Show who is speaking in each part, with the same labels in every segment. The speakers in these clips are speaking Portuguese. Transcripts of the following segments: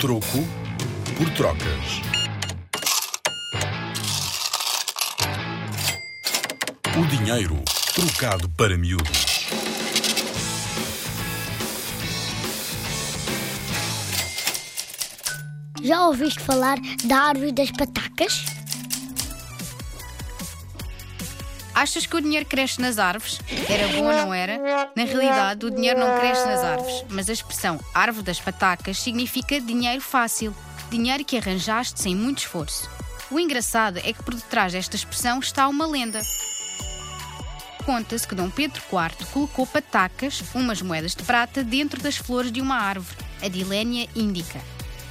Speaker 1: Troco por trocas. O dinheiro trocado para miúdos.
Speaker 2: Já ouviste falar da árvore das patacas?
Speaker 3: Achas que o dinheiro cresce nas árvores? Era bom não era? Na realidade, o dinheiro não cresce nas árvores, mas a expressão árvore das patacas significa dinheiro fácil, dinheiro que arranjaste sem muito esforço. O engraçado é que por detrás desta expressão está uma lenda. Conta-se que Dom Pedro IV colocou patacas, umas moedas de prata, dentro das flores de uma árvore, a Dilenia indica,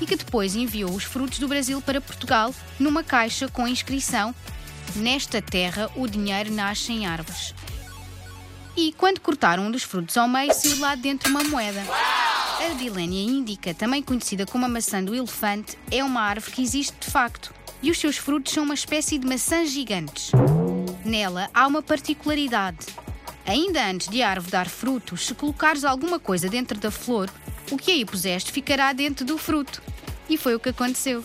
Speaker 3: e que depois enviou os frutos do Brasil para Portugal numa caixa com a inscrição Nesta terra o dinheiro nasce em árvores. E quando cortaram um dos frutos ao meio, saiu lá dentro uma moeda. A Dilenia indica, também conhecida como a maçã do elefante, é uma árvore que existe de facto e os seus frutos são uma espécie de maçãs gigantes. Nela há uma particularidade. Ainda antes de a árvore dar frutos, se colocares alguma coisa dentro da flor, o que aí puseste ficará dentro do fruto. E foi o que aconteceu.